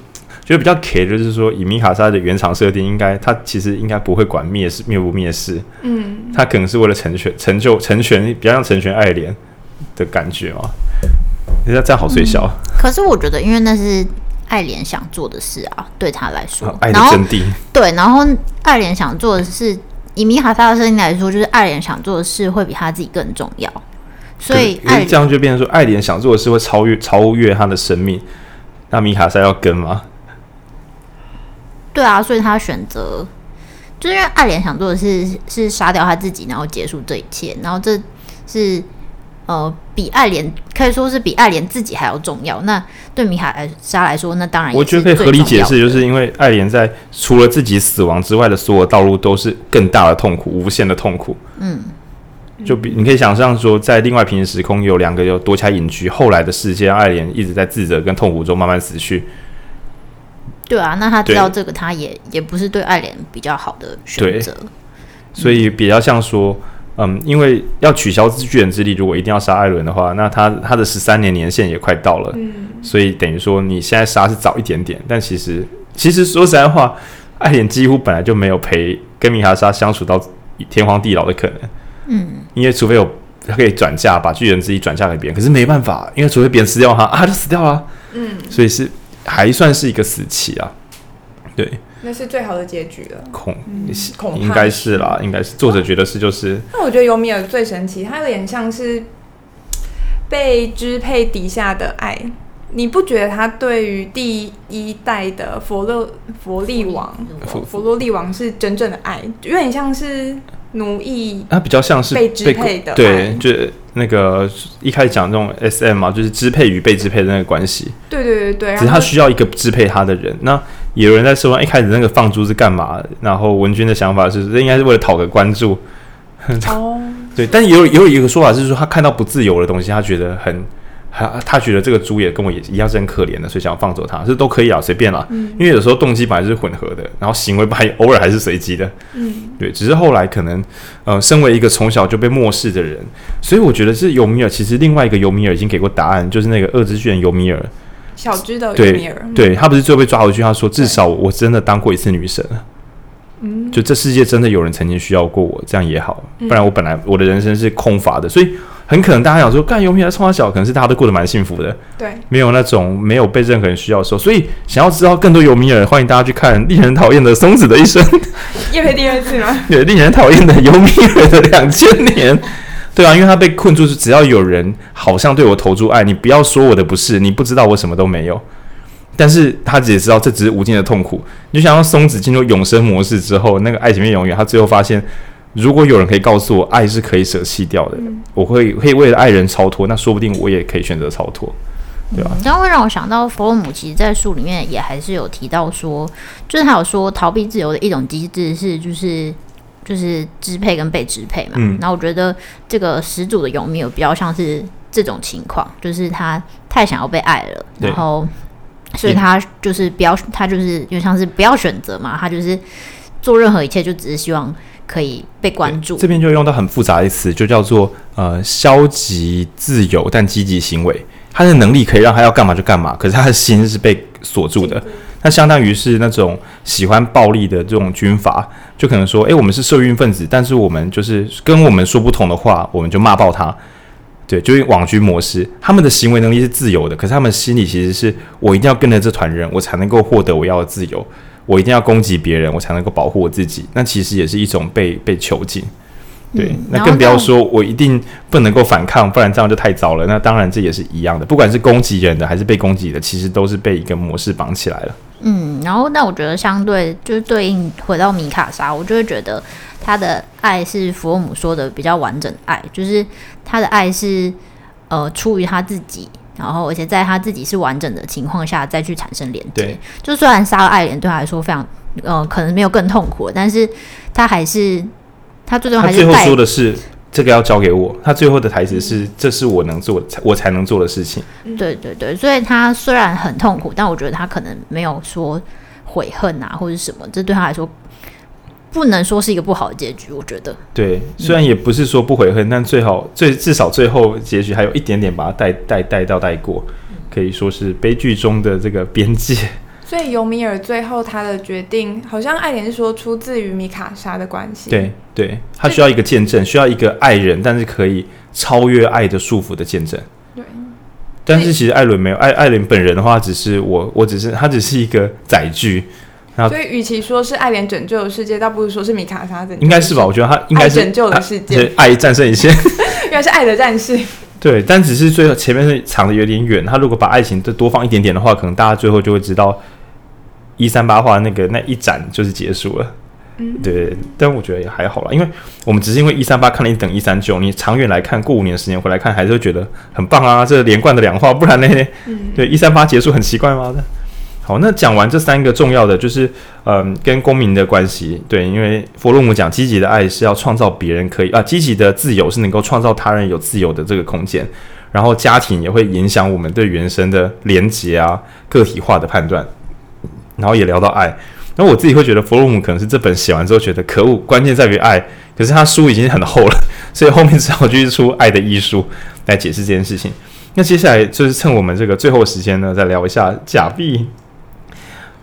觉得比较 K 的就是说，以米卡莎的原厂设定，应该他其实应该不会管灭世灭不灭世。嗯。他可能是为了成全成就成全，比较像成全爱莲的感觉嘛。人家这样好吹箫。可是我觉得，因为那是。爱莲想做的事啊，对他来说，爱的真谛。对，然后爱莲想做的事，以米卡莎的声音来说，就是爱莲想做的事会比他自己更重要。所以，这样就变成说，爱莲想做的事会超越超越他的生命。那米卡莎要跟吗？对啊，所以他选择，就是因为爱莲想做的是是杀掉他自己，然后结束这一切，然后这是。呃，比爱莲可以说是比爱莲自己还要重要。那对米卡莎来说，那当然我觉得可以合理解释，就是因为爱莲在除了自己死亡之外的所有道路都是更大的痛苦，无限的痛苦。嗯，就比你可以想象说，在另外平行时空有两个有多起来隐居，后来的世界，爱莲一直在自责跟痛苦中慢慢死去。对啊，那他知道这个，他也也不是对爱莲比较好的选择。所以比较像说。嗯，因为要取消巨人之力，如果一定要杀艾伦的话，那他他的十三年年限也快到了，嗯，所以等于说你现在杀是早一点点，但其实其实说实在话，艾莲几乎本来就没有陪跟米哈莎相处到天荒地老的可能。嗯，因为除非有他可以转嫁，把巨人之力转嫁给别人，可是没办法，因为除非别人吃掉他啊，他就死掉了。嗯，所以是还算是一个死期啊。对，那是最好的结局了。恐，嗯、恐应该是啦，应该是作者觉得是就是。那我觉得尤米尔最神奇，他有点像是被支配底下的爱。你不觉得他对于第一代的佛洛佛利王佛佛罗利王是真正的爱，有点像是奴役？他比较像是被支配的，对，就那个一开始讲这种 SM 嘛，就是支配与被支配的那个关系。对对对对，只是他需要一个支配他的人。那有人在说，一开始那个放猪是干嘛？然后文君的想法是，这应该是为了讨个关注。哦，*laughs* 对，但也有也有一个说法是说，他看到不自由的东西，他觉得很。他他觉得这个猪也跟我也一样是很可怜的，所以想要放走它，这都可以啊，随便啦。嗯，因为有时候动机本来是混合的，然后行为还 *laughs* 偶尔还是随机的。嗯，对，只是后来可能，呃，身为一个从小就被漠视的人，所以我觉得是尤米尔。其实另外一个尤米尔已经给过答案，就是那个恶之巨人尤米尔，小只的。对，对他不是最后被抓回去，他说至少我真的当过一次女神。嗯，就这世界真的有人曾经需要过我，这样也好，不然我本来我的人生是空乏的，所以。很可能大家想说，干尤米尔从小可能是大家都过得蛮幸福的，对，没有那种没有被任何人需要的时候。所以想要知道更多尤米尔，欢迎大家去看令人讨厌的松子的一生。*laughs* 业配第二次吗？*laughs* 对，令人讨厌的尤米尔的两千年。对啊，因为他被困住，是只要有人好像对我投注爱，你不要说我的不是，你不知道我什么都没有。但是他只知道这只是无尽的痛苦。你就想要松子进入永生模式之后，那个爱情变永远，他最后发现。如果有人可以告诉我，爱是可以舍弃掉的，嗯、我会可以为了爱人超脱，那说不定我也可以选择超脱，对吧？这样会让我想到佛洛姆，其实，在书里面也还是有提到说，就是他有说逃避自由的一种机制是，就是就是支配跟被支配嘛。嗯。然后我觉得这个始祖的尤米有比较像是这种情况，就是他太想要被爱了，然后所以他就是不要，他就是就像是不要选择嘛，他就是做任何一切就只是希望。可以被关注，这边就用到很复杂的词，就叫做呃消极自由但积极行为。他的能力可以让他要干嘛就干嘛，可是他的心是被锁住的。那相当于是那种喜欢暴力的这种军阀，就可能说，诶，我们是社运分子，但是我们就是跟我们说不同的话，我们就骂爆他。对，就是网军模式，他们的行为能力是自由的，可是他们心里其实是我一定要跟着这团人，我才能够获得我要的自由。我一定要攻击别人，我才能够保护我自己。那其实也是一种被被囚禁。对，嗯、那更不要说我一定不能够反抗，不然这样就太糟了。那当然这也是一样的，不管是攻击人的还是被攻击的，其实都是被一个模式绑起来了。嗯，然后那我觉得相对就是对应回到米卡莎，我就会觉得他的爱是弗洛姆说的比较完整的爱，就是他的爱是呃出于他自己。然后，而且在他自己是完整的情况下再去产生连接。对，就虽然杀了爱莲对他来说非常，呃，可能没有更痛苦，但是他还是他最终还是他最后说的是这个要交给我。他最后的台词是：“这是我能做，我才能做的事情。”对对对，所以他虽然很痛苦，但我觉得他可能没有说悔恨啊，或者什么，这对他来说。不能说是一个不好的结局，我觉得。对，虽然也不是说不悔恨，嗯、但最好最至少最后结局还有一点点把它带带带到带过，可以说是悲剧中的这个边界。所以尤米尔最后他的决定，好像艾莲是说出自于米卡莎的关系。对对，他需要一个见证，需要一个爱人，但是可以超越爱的束缚的见证。对。但是其实艾伦没有艾艾莲本人的话，只是我我只是他只是一个载具。所以，与其说是艾莲拯救的世界，倒不如说是米卡莎拯救。应该是吧？我觉得他应该是拯救的世界，爱战胜一切。应该是爱的战士。对，但只是最后前面是藏的有点远。他如果把爱情再多放一点点的话，可能大家最后就会知道一三八话那个那一展就是结束了。嗯，对。但我觉得也还好啦，因为我们只是因为一三八看了一等一三九，你长远来看，过五年十年回来看，还是会觉得很棒啊。这连贯的两画，不然呢？嗯，*laughs* 对，一三八结束很奇怪吗？好，那讲完这三个重要的，就是嗯，跟公民的关系，对，因为弗洛姆讲积极的爱是要创造别人可以啊，积极的自由是能够创造他人有自由的这个空间，然后家庭也会影响我们对原生的连结啊，个体化的判断，然后也聊到爱，那我自己会觉得弗洛姆可能是这本写完之后觉得可恶，关键在于爱，可是他书已经很厚了，*laughs* 所以后面只好继续出爱的艺术来解释这件事情。那接下来就是趁我们这个最后时间呢，再聊一下假币。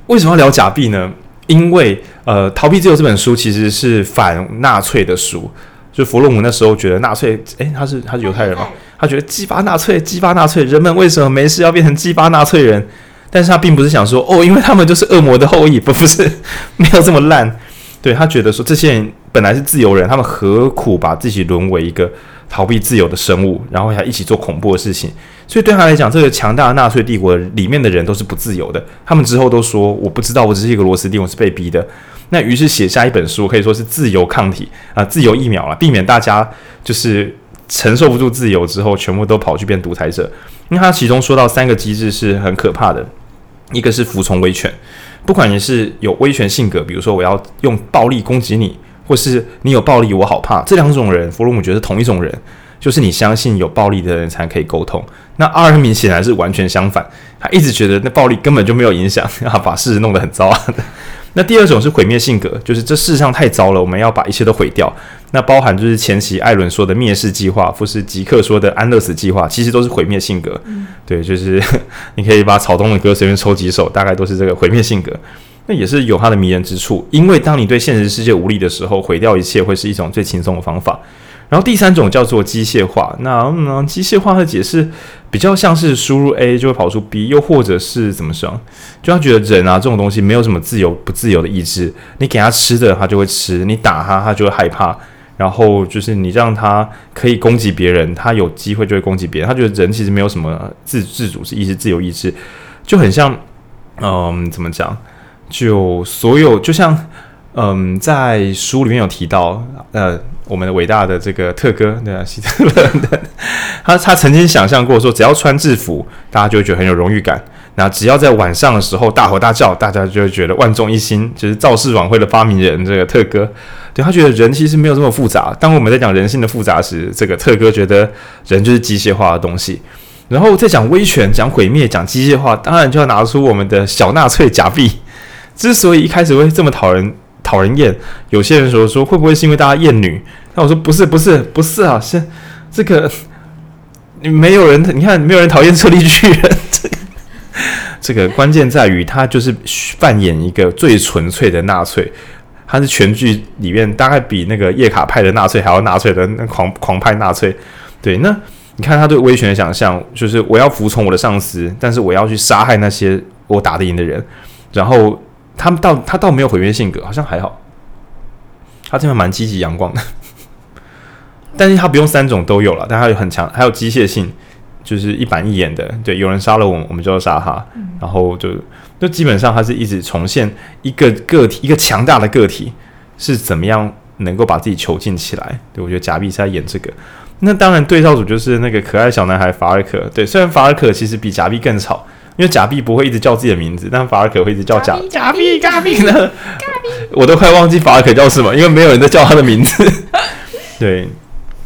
为什么要聊假币呢？因为呃，逃避自由这本书其实是反纳粹的书，就弗洛姆那时候觉得纳粹，诶，他是他是犹太人嘛，他觉得激发纳粹，激发纳粹，人们为什么没事要变成激发纳粹人？但是他并不是想说哦，因为他们就是恶魔的后裔，不 *laughs* 不是，没有这么烂。对，他觉得说这些人本来是自由人，他们何苦把自己沦为一个逃避自由的生物，然后还一起做恐怖的事情？所以对他来讲，这个强大的纳粹帝国里面的人都是不自由的。他们之后都说我不知道，我只是一个螺丝钉，我是被逼的。那于是写下一本书，可以说是自由抗体啊、自由疫苗了，避免大家就是承受不住自由之后，全部都跑去变独裁者。因为他其中说到三个机制是很可怕的。一个是服从威权，不管你是有威权性格，比如说我要用暴力攻击你，或是你有暴力我好怕，这两种人，弗洛姆觉得是同一种人，就是你相信有暴力的人才可以沟通。那阿尔敏显然是完全相反，他一直觉得那暴力根本就没有影响，啊，*laughs* 把事弄得很糟啊。那第二种是毁灭性格，就是这世上太糟了，我们要把一切都毁掉。那包含就是前期艾伦说的灭世计划，或是吉克说的安乐死计划，其实都是毁灭性格。嗯、对，就是 *laughs* 你可以把草东的歌随便抽几首，大概都是这个毁灭性格。那也是有它的迷人之处，因为当你对现实世界无力的时候，毁掉一切会是一种最轻松的方法。然后第三种叫做机械化，那嗯，机械化的解释比较像是输入 A 就会跑出 B，又或者是怎么说？就他觉得人啊这种东西没有什么自由不自由的意志，你给他吃的他就会吃，你打他他就会害怕，然后就是你让他可以攻击别人，他有机会就会攻击别人。他觉得人其实没有什么自自主是意志自由意志，就很像嗯怎么讲？就所有就像嗯在书里面有提到呃。我们的伟大的这个特哥，对啊，希特勒，他他曾经想象过说，只要穿制服，大家就会觉得很有荣誉感。那只要在晚上的时候大吼大叫，大家就会觉得万众一心。就是造势晚会的发明人，这个特哥，对他觉得人其实没有这么复杂。当我们在讲人性的复杂时，这个特哥觉得人就是机械化的东西。然后在讲威权、讲毁灭、讲机械化，当然就要拿出我们的小纳粹假币。之所以一开始会这么讨人讨人厌，有些人说说会不会是因为大家厌女？那我说不是不是不是啊，是这个你没有人，你看没有人讨厌车力巨人。*laughs* 这个这个关键在于他就是扮演一个最纯粹的纳粹，他是全剧里面大概比那个叶卡派的纳粹还要纳粹的那狂狂派纳粹。对，那你看他对威权的想象，就是我要服从我的上司，但是我要去杀害那些我打得赢的人。然后他倒他倒没有毁灭性格，好像还好，他这边蛮积极阳光的。*laughs* 但是他不用三种都有了，但他有很强，还有机械性，就是一板一眼的。对，有人杀了我，我们就要杀他。然后就就基本上他是一直重现一个个体，一个强大的个体是怎么样能够把自己囚禁起来。对，我觉得贾毕是在演这个。那当然对照组就是那个可爱小男孩法尔可。对，虽然法尔可其实比贾毕更吵，因为假币不会一直叫自己的名字，但法尔可会一直叫假假币假币呢。*laughs* 我都快忘记法尔可叫什么，因为没有人在叫他的名字。*laughs* 对。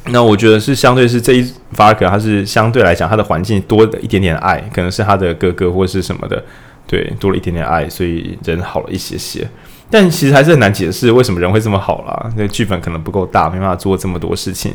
那我觉得是相对是这一法尔可，他是相对来讲他的环境多了一点点爱，可能是他的哥哥或是什么的，对，多了一点点爱，所以人好了一些些。但其实还是很难解释为什么人会这么好啦，那剧本可能不够大，没办法做这么多事情。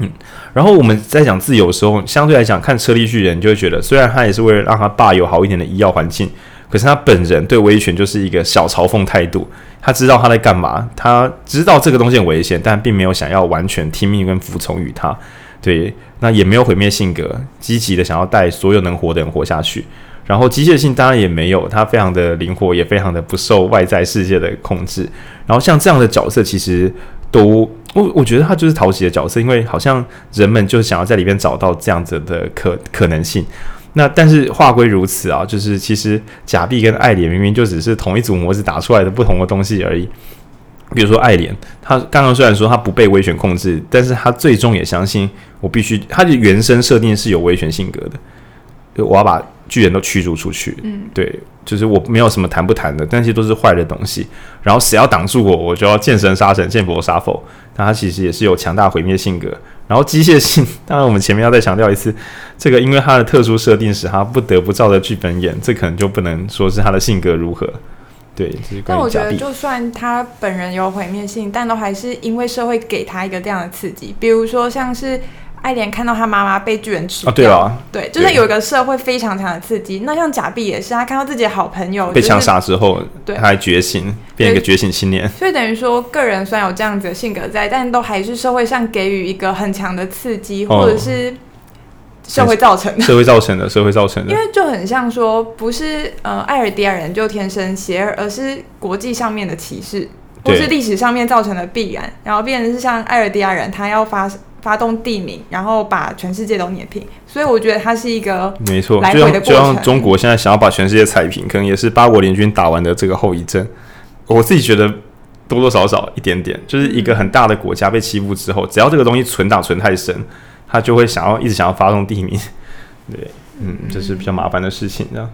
嗯，然后我们在讲自由的时候，相对来讲看车力巨人，就会觉得虽然他也是为了让他爸有好一点的医药环境，可是他本人对威权就是一个小嘲讽态度。他知道他在干嘛，他知道这个东西很危险，但并没有想要完全听命跟服从于他。对，那也没有毁灭性格，积极的想要带所有能活的人活下去。然后机械性当然也没有，他非常的灵活，也非常的不受外在世界的控制。然后像这样的角色，其实都我我觉得他就是讨喜的角色，因为好像人们就想要在里面找到这样子的可可能性。那但是话归如此啊，就是其实假币跟爱莲明明就只是同一组模子打出来的不同的东西而已。比如说爱莲，他刚刚虽然说他不被威权控制，但是他最终也相信我必须，他的原生设定是有威权性格的，我要把巨人都驱逐出去。嗯，对，就是我没有什么谈不谈的，但是都是坏的东西。然后谁要挡住我，我就要见神杀神，见佛杀佛。那他其实也是有强大毁灭性格。然后机械性，当然我们前面要再强调一次，这个因为他的特殊设定使他不得不照着剧本演，这可能就不能说是他的性格如何。对，但我觉得就算他本人有毁灭性，但都还是因为社会给他一个这样的刺激，比如说像是爱莲看到他妈妈被巨人吃掉，啊对啊，对，就是有一个社会非常强的刺激。那像假币也是，他看到自己的好朋友被枪杀之后，对，他还觉醒，变一个觉醒青年。所以等于说，个人虽然有这样子的性格在，但都还是社会上给予一个很强的刺激，或者是。社会造成。的，*laughs* 社会造成的，社会造成的，因为就很像说，不是呃，艾尔迪亚人就天生邪恶，而是国际上面的歧视，或是历史上面造成的必然，然后变成是像艾尔迪亚人，他要发发动地名，然后把全世界都碾平，所以我觉得它是一个没错，来回的过程。就像中国现在想要把全世界踩平，可能也是八国联军打完的这个后遗症。我自己觉得多多少少一点点，就是一个很大的国家被欺负之后，只要这个东西存档存太深。他就会想要一直想要发动地名，对，嗯，这是比较麻烦的事情，这样。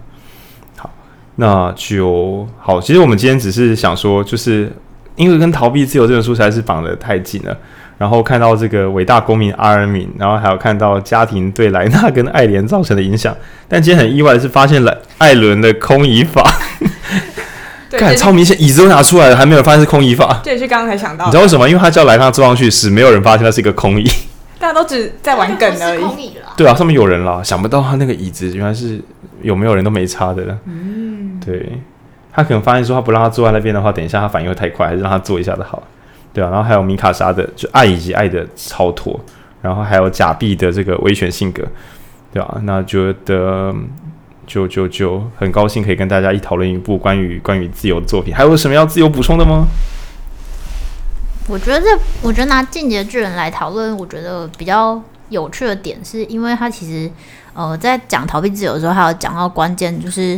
好，那就好。其实我们今天只是想说，就是因为跟《逃避自由》这本书实在是绑得太紧了，然后看到这个伟大公民阿尔敏，然后还有看到家庭对莱纳跟爱莲造成的影响。但今天很意外的是，发现了艾伦的空椅法，*laughs* 看超明显，椅子都拿出来了，还没有发现是空椅法。这也是刚刚才想到，你知道为什么？因为他叫莱纳坐上去时，没有人发现那是一个空椅。大家都只在玩梗而已。对啊，上面有人啦，想不到他那个椅子原来是有没有人都没差的了。嗯，对，他可能发现说他不让他坐在那边的话，等一下他反应会太快，还是让他坐一下的好。对啊，然后还有米卡莎的就爱以及爱的超脱，然后还有假币的这个威权性格，对啊，那觉得就就就很高兴可以跟大家一讨论一部关于关于自由的作品，还有什么要自由补充的吗？我觉得这，我觉得拿《进阶巨人》来讨论，我觉得比较有趣的点，是因为他其实，呃，在讲逃避自由的时候，还有讲到关键，就是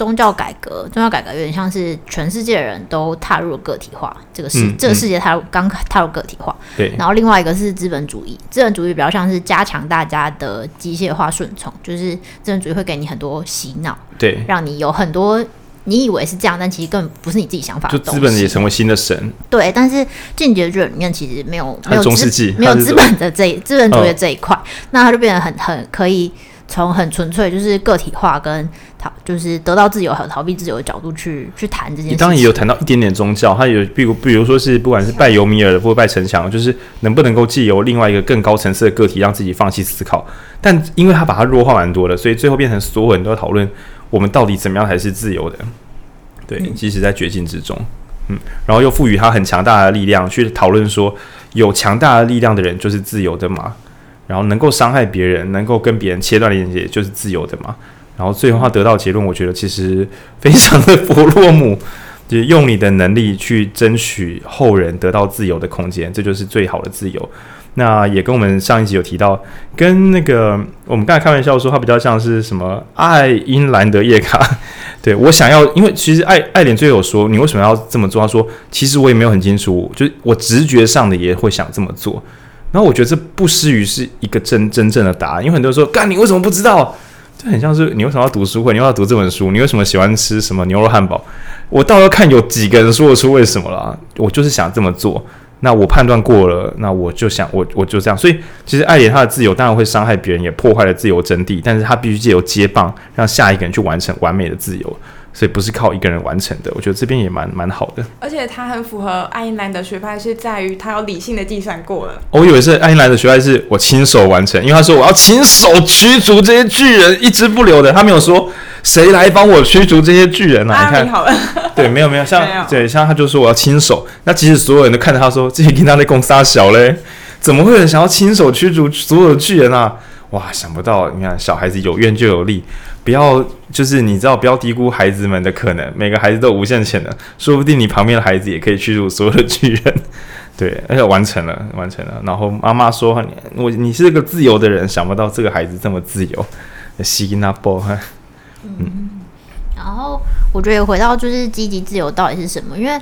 宗教改革。宗教改革有点像是全世界的人都踏入了个体化这个世，嗯、这个世界踏入刚踏入个体化。对。然后另外一个是资本主义，资本主义比较像是加强大家的机械化顺从，就是资本主义会给你很多洗脑，对，让你有很多。你以为是这样，但其实根本不是你自己想法的。就资本也成为新的神。对，但是《进击的巨人》里面其实没有没有没有资本的这资本主义的这一块，哦，那它就变得很很可以从很纯粹就是个体化跟逃，就是得到自由和逃避自由的角度去去谈这件事。你当然也有谈到一点点宗教，他有比如比如说是不管是拜尤米尔的或拜城墙，就是能不能够借由另外一个更高层次的个体让自己放弃思考，但因为他把它弱化蛮多的，所以最后变成所有人都在讨论。我们到底怎么样才是自由的？对，即使在绝境之中，嗯，然后又赋予他很强大的力量，去讨论说，有强大的力量的人就是自由的嘛？然后能够伤害别人，能够跟别人切断连接，就是自由的嘛？然后最后他得到结论，我觉得其实非常的弗洛姆，*laughs* 就是用你的能力去争取后人得到自由的空间，这就是最好的自由。那也跟我们上一集有提到，跟那个我们刚才开玩笑说，他比较像是什么爱因兰德叶卡。*laughs* 对我想要，因为其实爱爱莲最后有说，你为什么要这么做？他说，其实我也没有很清楚，就是我直觉上的也会想这么做。然后我觉得这不失于是一个真真正的答案，因为很多人说，干你为什么不知道？就很像是你为什么要读书会？你为什么要读这本书？你为什么喜欢吃什么牛肉汉堡？我倒要看有几个人说得出为什么了。我就是想这么做。那我判断过了，那我就想，我我就这样。所以，其实爱莲他的自由当然会伤害别人，也破坏了自由真谛。但是他必须借由接棒，让下一个人去完成完美的自由。所以不是靠一个人完成的，我觉得这边也蛮蛮好的。而且他很符合爱因兰的学派，是在于他有理性的计算过了。我以为是爱因兰的学派是我亲手完成，因为他说我要亲手驱逐这些巨人，一只不留的。他没有说谁来帮我驱逐这些巨人啊？你看，好了，对，没有没有，像 *laughs* 对像他就说我要亲手。那其实所有人都看着他说，这些跟他的公杀小嘞，怎么会有人想要亲手驱逐所有的巨人啊？哇，想不到，你看小孩子有怨就有力。不要，就是你知道，不要低估孩子们的可能。每个孩子都无限潜能，说不定你旁边的孩子也可以驱逐所有的巨人。对，而且完成了，完成了。然后妈妈说：“我你是个自由的人，想不到这个孩子这么自由。”西纳波哈，嗯。然后我觉得回到就是积极自由到底是什么？因为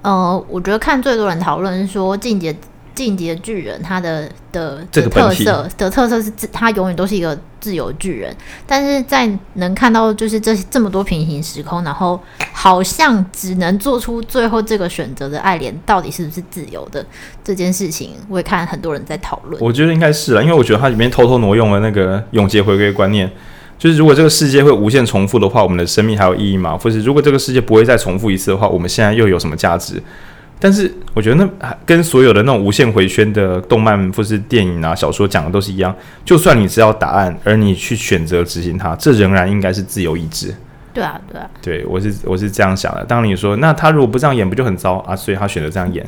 呃，我觉得看最多人讨论说进阶。进击的巨人，他的的这个特色的特色是，他永远都是一个自由巨人。但是在能看到就是这这么多平行时空，然后好像只能做出最后这个选择的爱莲，到底是不是自由的这件事情，我也看很多人在讨论。我觉得应该是啊，因为我觉得它里面偷偷挪用了那个永劫回归观念，就是如果这个世界会无限重复的话，我们的生命还有意义吗？或是如果这个世界不会再重复一次的话，我们现在又有什么价值？但是我觉得那跟所有的那种无限回圈的动漫或是电影啊、小说讲的都是一样。就算你知道答案，而你去选择执行它，这仍然应该是自由意志。对啊，对啊，对我是我是这样想的。当你说那他如果不这样演，不就很糟啊？所以他选择这样演。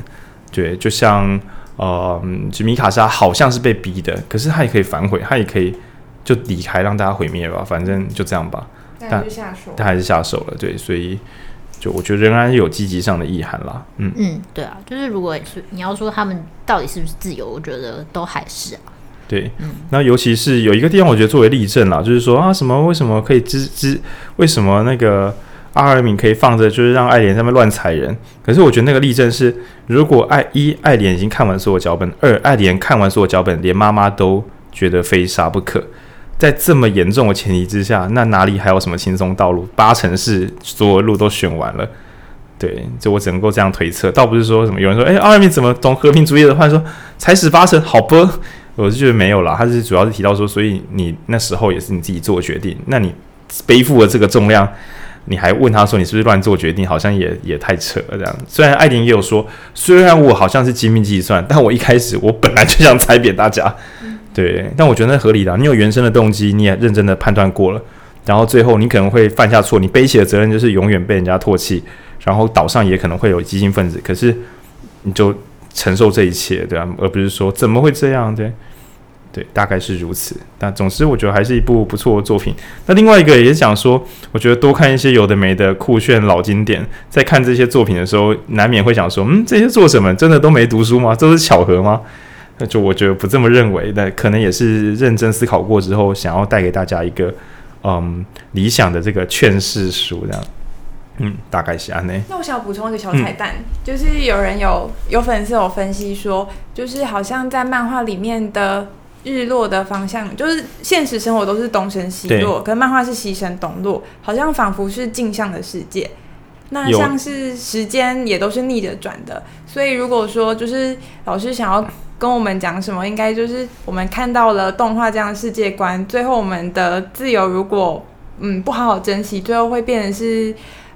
对，就像呃，就米卡莎好像是被逼的，可是他也可以反悔，他也可以就离开，让大家毁灭吧，反正就这样吧。但他还是下手，他还是下手了。对，所以就我觉得仍然有积极上的意涵啦。嗯嗯，对啊，就是如果是你要说他们到底是不是自由，我觉得都还是啊。对，那尤其是有一个地方，我觉得作为例证啦，就是说啊，什么为什么可以支支？为什么那个阿尔敏可以放着，就是让爱莲他们乱踩人？可是我觉得那个例证是，如果爱一爱莲已经看完所有脚本，二爱莲看完所有脚本，连妈妈都觉得非杀不可，在这么严重的前提之下，那哪里还有什么轻松道路？八成是所有路都选完了。对，就我只能够这样推测，倒不是说什么有人说，哎，阿尔敏怎么懂和平主义的话说才十八成，好不？我是觉得没有啦，他是主要是提到说，所以你那时候也是你自己做决定，那你背负了这个重量，你还问他说你是不是乱做决定，好像也也太扯了这样。虽然艾琳也有说，虽然我好像是精密计算，但我一开始我本来就想踩扁大家，对，但我觉得那合理的，你有原生的动机，你也认真的判断过了，然后最后你可能会犯下错，你背起的责任就是永远被人家唾弃，然后岛上也可能会有激进分子，可是你就。承受这一切，对吧？而不是说怎么会这样，对，对，大概是如此。但总之，我觉得还是一部不错的作品。那另外一个也是讲说，我觉得多看一些有的没的酷炫老经典，在看这些作品的时候，难免会想说，嗯，这些作者们真的都没读书吗？这是巧合吗？那就我觉得不这么认为。那可能也是认真思考过之后，想要带给大家一个嗯理想的这个劝世书这样。嗯，大概是安内。那我想要补充一个小彩蛋，嗯、就是有人有有粉丝有分析说，就是好像在漫画里面的日落的方向，就是现实生活都是东升西落，对可是漫画是西升东落，好像仿佛是镜像的世界。那像是时间也都是逆着转的，所以如果说就是老师想要跟我们讲什么，应该就是我们看到了动画这样的世界观，最后我们的自由如果嗯不好好珍惜，最后会变成是。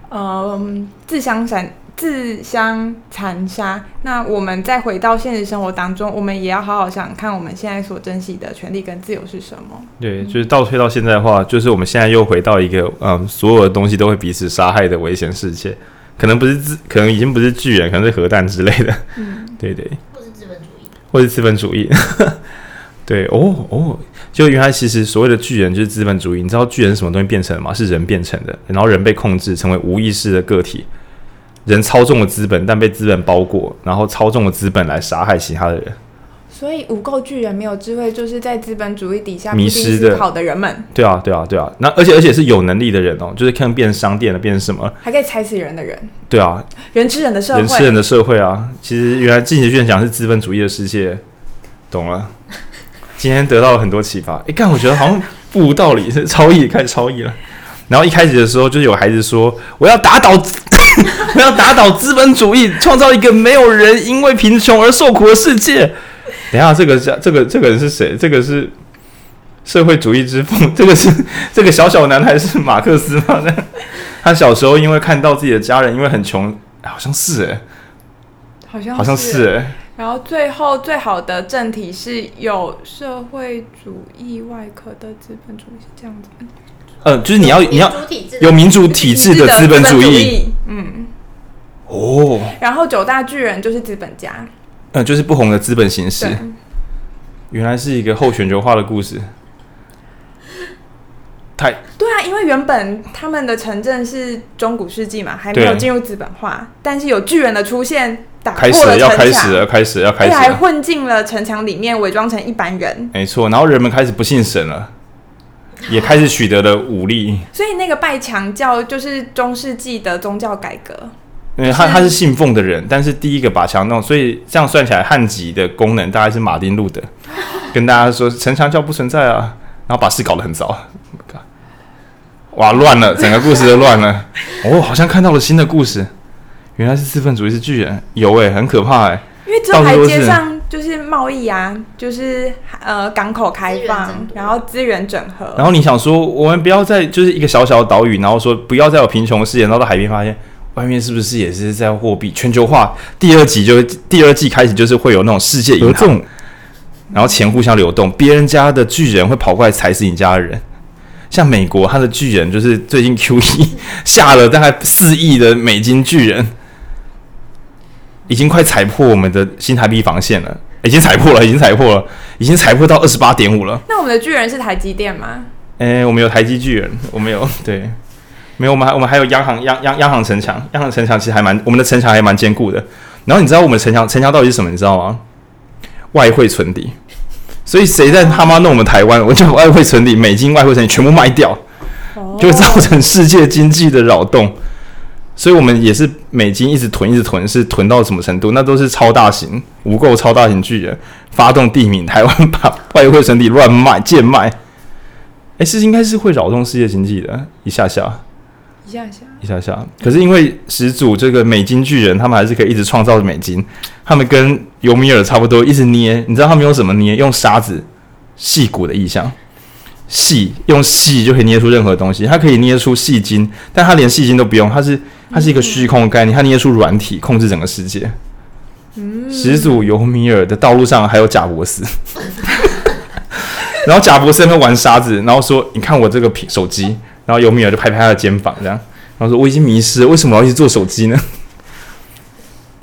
嗯，自相残自相残杀。那我们再回到现实生活当中，我们也要好好想想看，我们现在所珍惜的权利跟自由是什么？对，就是倒退到现在的话，就是我们现在又回到一个嗯，所有的东西都会彼此杀害的危险世界。可能不是自，可能已经不是巨人，可能是核弹之类的。嗯，*laughs* 对对。或是资本主义。或是资本主义。*laughs* 对哦哦，就原来其实所谓的巨人就是资本主义。你知道巨人是什么东西变成的吗？是人变成的，然后人被控制成为无意识的个体，人操纵了资本，但被资本包裹，然后操纵了资本来杀害其他的人。所以无垢巨人没有智慧，就是在资本主义底下迷失的好的人们。对啊，对啊，对啊。那而且而且是有能力的人哦，就是看变商店了，变成什么，还可以踩死人的人。对啊，人吃人的社会，人吃人的社会啊。其实原来进击巨人讲是资本主义的世界，懂了。今天得到了很多启发。诶，看，我觉得好像不无道理，是超意开始超意了。然后一开始的时候，就有孩子说：“我要打倒，*laughs* 我要打倒资本主义，创造一个没有人因为贫穷而受苦的世界。”等一下，这个是这个这个人是谁？这个是社会主义之父。这个是这个小小男孩是马克思吗？*laughs* 他小时候因为看到自己的家人因为很穷，好像是诶，好像好像是诶。然后最后最好的正体是有社会主义外壳的资本主义，是这样子。呃，就是你要你要有民主 *laughs* 体制的资本主义，嗯，哦。然后九大巨人就是资本家，嗯、呃，就是不同的资本形式。原来是一个后全球化的故事。太对啊，因为原本他们的城镇是中古世纪嘛，还没有进入资本化，但是有巨人的出现。开始了，要开始了，开始要开始，还混进了城墙里面，伪装成一般人。没错，然后人们开始不信神了，也开始取得了武力。所以那个拜强教就是中世纪的宗教改革。因为他他是信奉的人，但是第一个把墙弄，所以这样算起来，汉籍的功能大概是马丁路德跟大家说城墙教不存在啊，然后把事搞得很糟。哇，乱了，整个故事都乱了。哦，好像看到了新的故事。原来是资本主义是巨人，有诶、欸，很可怕诶、欸。因为这台阶上就是贸易啊，就是呃港口开放，然后资源整合。然后你想说，我们不要再就是一个小小的岛屿，然后说不要再有贫穷的世界，然后到海边发现，外面是不是也是在货币全球化？第二集就第二季开始就是会有那种世界银行，然后钱互相流动，别人家的巨人会跑过来踩死你家的人。像美国，它的巨人就是最近 QE 下了大概四亿的美金巨人，已经快踩破我们的新台币防线了，已经踩破了，已经踩破了，已经踩破到二十八点五了。那我们的巨人是台积电吗？诶、欸，我们有台积巨人，我们有对，没有，我们还我们还有央行央央央行城墙，央行城墙其实还蛮，我们的城墙还蛮坚固的。然后你知道我们城墙城墙到底是什么？你知道吗？外汇存底。所以谁在他妈弄我们台湾？我就把外汇存底、美金外汇存底全部卖掉，就会造成世界经济的扰动。所以我们也是美金一直囤，一直囤，是囤到什么程度？那都是超大型、无垢超大型巨人发动地名，台湾把外汇存底乱卖、贱卖。哎，是应该是会扰动世界经济的，一下下。一下下，一下下。可是因为始祖这个美金巨人，他们还是可以一直创造美金。他们跟尤米尔差不多，一直捏。你知道他们用什么捏？用沙子，细骨的意象。矽用细就可以捏出任何东西。它可以捏出细晶，但它连细晶都不用。它是它是一个虚空的概念，它捏出软体，控制整个世界。嗯。始祖尤米尔的道路上还有贾伯斯。*laughs* 然后贾伯斯在那玩沙子，然后说：“你看我这个苹手机。”然后尤米尔就拍拍他的肩膀，这样，然后说：“我已经迷失了，为什么要一直做手机呢？”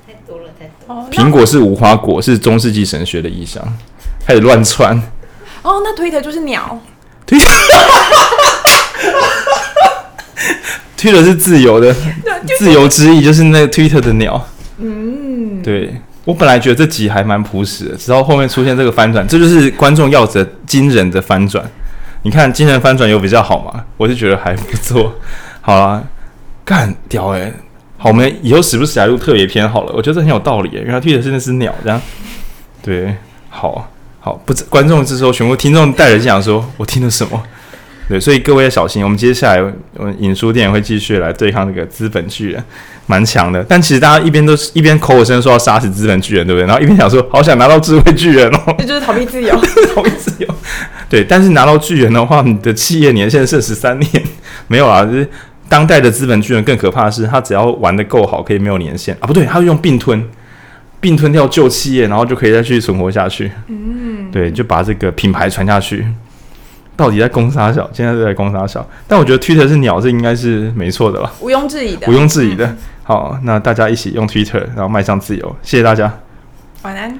太多了，太多了。苹果是无花果，是中世纪神学的意象，开始乱窜。哦，那推特就是鸟。推特，推的是自由的，自由之意就是那个推特的鸟。嗯，对，我本来觉得这集还蛮朴实的，直到后面出现这个翻转，这就是观众要的惊人的翻转。你看，惊人翻转有比较好吗？我就觉得还不错。好啦，干屌诶、欸，好，我们以后时不时来录特别篇好了。我觉得这很有道理、欸，原来推的是那只鸟，这样对，好好不知，观众这时候全部听众带着想说，我听了什么？对，所以各位要小心。我们接下来，我们影书店会继续来对抗这个资本巨人，蛮强的。但其实大家一边都是一边口口声声说要杀死资本巨人，对不对？然后一边想说，好想拿到智慧巨人哦，这就是逃避自由，*laughs* 逃避自由。对，但是拿到巨人的话，你的企业年限是十三年，没有啊。就是当代的资本巨人更可怕的是，他只要玩的够好，可以没有年限啊。不对，他是用并吞，并吞掉旧企业，然后就可以再去存活下去。嗯，对，就把这个品牌传下去。到底在攻杀小？现在是在攻杀小？但我觉得 Twitter 是鸟，这应该是没错的吧？毋庸置疑的，毋庸置疑的。好，那大家一起用 Twitter，然后迈向自由。谢谢大家，晚安。